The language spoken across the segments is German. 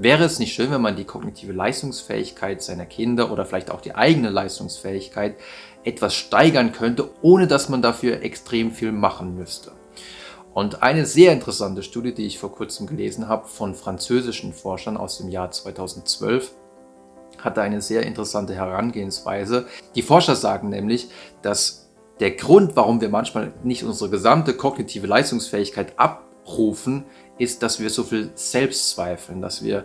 Wäre es nicht schön, wenn man die kognitive Leistungsfähigkeit seiner Kinder oder vielleicht auch die eigene Leistungsfähigkeit etwas steigern könnte, ohne dass man dafür extrem viel machen müsste? Und eine sehr interessante Studie, die ich vor kurzem gelesen habe von französischen Forschern aus dem Jahr 2012, hatte eine sehr interessante Herangehensweise. Die Forscher sagen nämlich, dass der Grund, warum wir manchmal nicht unsere gesamte kognitive Leistungsfähigkeit abrufen, ist, dass wir so viel Selbstzweifeln, dass wir,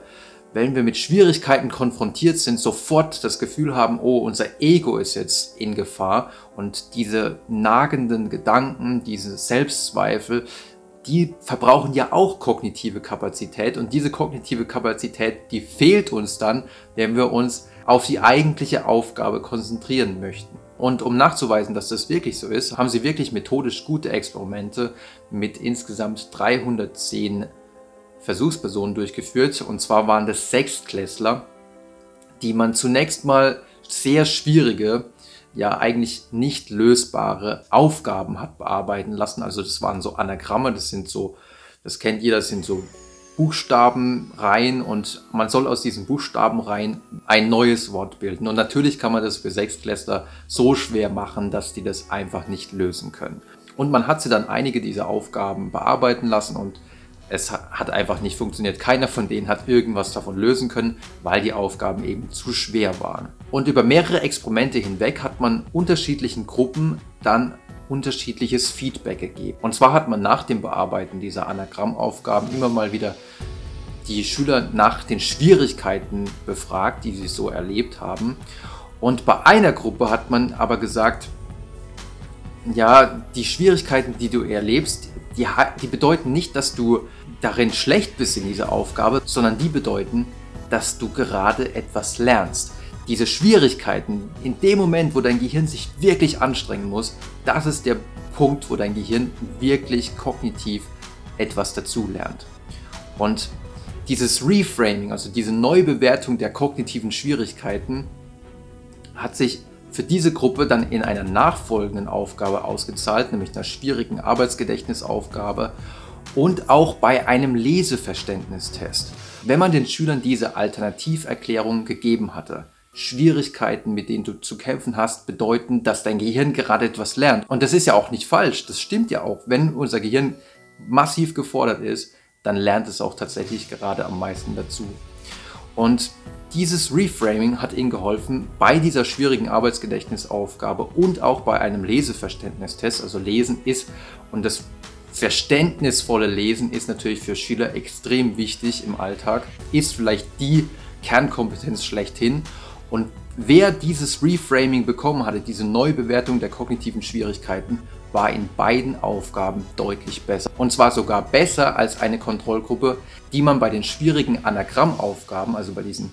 wenn wir mit Schwierigkeiten konfrontiert sind, sofort das Gefühl haben, oh, unser Ego ist jetzt in Gefahr und diese nagenden Gedanken, diese Selbstzweifel, die verbrauchen ja auch kognitive Kapazität und diese kognitive Kapazität, die fehlt uns dann, wenn wir uns auf die eigentliche Aufgabe konzentrieren möchten. Und um nachzuweisen, dass das wirklich so ist, haben sie wirklich methodisch gute Experimente mit insgesamt 310 Versuchspersonen durchgeführt. Und zwar waren das Sechstklässler, die man zunächst mal sehr schwierige ja eigentlich nicht lösbare Aufgaben hat bearbeiten lassen. Also das waren so Anagramme, das sind so, das kennt jeder, das sind so Buchstabenreihen und man soll aus diesen Buchstabenreihen ein neues Wort bilden. Und natürlich kann man das für Sechstklässler so schwer machen, dass die das einfach nicht lösen können. Und man hat sie dann einige dieser Aufgaben bearbeiten lassen und es hat einfach nicht funktioniert. Keiner von denen hat irgendwas davon lösen können, weil die Aufgaben eben zu schwer waren. Und über mehrere Experimente hinweg hat man unterschiedlichen Gruppen dann unterschiedliches Feedback gegeben. Und zwar hat man nach dem Bearbeiten dieser Anagrammaufgaben immer mal wieder die Schüler nach den Schwierigkeiten befragt, die sie so erlebt haben. Und bei einer Gruppe hat man aber gesagt, ja, die Schwierigkeiten, die du erlebst, die, die bedeuten nicht, dass du darin schlecht bist in dieser Aufgabe, sondern die bedeuten, dass du gerade etwas lernst. Diese Schwierigkeiten, in dem Moment, wo dein Gehirn sich wirklich anstrengen muss, das ist der Punkt, wo dein Gehirn wirklich kognitiv etwas dazu lernt. Und dieses Reframing, also diese Neubewertung der kognitiven Schwierigkeiten, hat sich für diese Gruppe dann in einer nachfolgenden Aufgabe ausgezahlt, nämlich einer schwierigen Arbeitsgedächtnisaufgabe und auch bei einem Leseverständnistest. Wenn man den Schülern diese Alternativerklärung gegeben hatte, Schwierigkeiten, mit denen du zu kämpfen hast, bedeuten, dass dein Gehirn gerade etwas lernt. Und das ist ja auch nicht falsch, das stimmt ja auch. Wenn unser Gehirn massiv gefordert ist, dann lernt es auch tatsächlich gerade am meisten dazu. Und dieses Reframing hat ihnen geholfen, bei dieser schwierigen Arbeitsgedächtnisaufgabe und auch bei einem Leseverständnistest, also Lesen ist, und das verständnisvolle Lesen ist natürlich für Schüler extrem wichtig im Alltag, ist vielleicht die Kernkompetenz schlechthin. Und wer dieses Reframing bekommen hatte, diese Neubewertung der kognitiven Schwierigkeiten, war in beiden Aufgaben deutlich besser. Und zwar sogar besser als eine Kontrollgruppe, die man bei den schwierigen Anagrammaufgaben, also bei diesen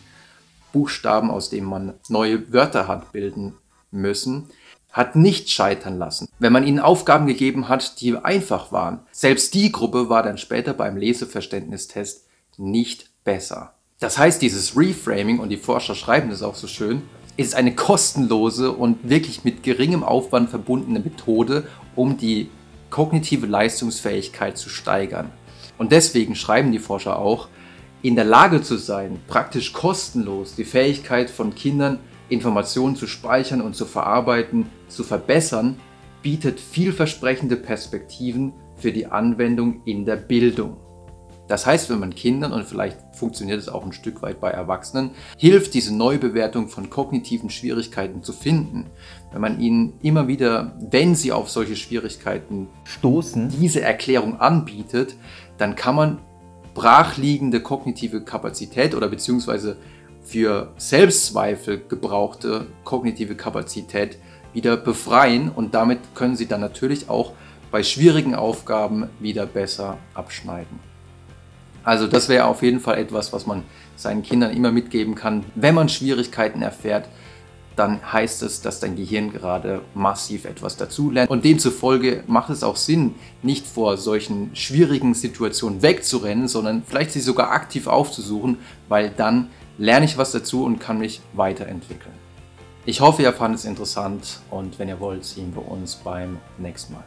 Buchstaben, aus denen man neue Wörter hat bilden müssen, hat nicht scheitern lassen, wenn man ihnen Aufgaben gegeben hat, die einfach waren. Selbst die Gruppe war dann später beim Leseverständnistest nicht besser. Das heißt, dieses Reframing, und die Forscher schreiben das auch so schön, ist eine kostenlose und wirklich mit geringem Aufwand verbundene Methode, um die kognitive Leistungsfähigkeit zu steigern. Und deswegen schreiben die Forscher auch, in der Lage zu sein, praktisch kostenlos die Fähigkeit von Kindern Informationen zu speichern und zu verarbeiten, zu verbessern, bietet vielversprechende Perspektiven für die Anwendung in der Bildung. Das heißt, wenn man Kindern, und vielleicht funktioniert es auch ein Stück weit bei Erwachsenen, hilft, diese Neubewertung von kognitiven Schwierigkeiten zu finden, wenn man ihnen immer wieder, wenn sie auf solche Schwierigkeiten stoßen, diese Erklärung anbietet, dann kann man brachliegende kognitive Kapazität oder beziehungsweise für Selbstzweifel gebrauchte kognitive Kapazität wieder befreien. Und damit können Sie dann natürlich auch bei schwierigen Aufgaben wieder besser abschneiden. Also das wäre auf jeden Fall etwas, was man seinen Kindern immer mitgeben kann. Wenn man Schwierigkeiten erfährt, dann heißt es, dass dein Gehirn gerade massiv etwas dazulernt. Und demzufolge macht es auch Sinn, nicht vor solchen schwierigen Situationen wegzurennen, sondern vielleicht sie sogar aktiv aufzusuchen, weil dann lerne ich was dazu und kann mich weiterentwickeln. Ich hoffe, ihr fandet es interessant und wenn ihr wollt, sehen wir uns beim nächsten Mal.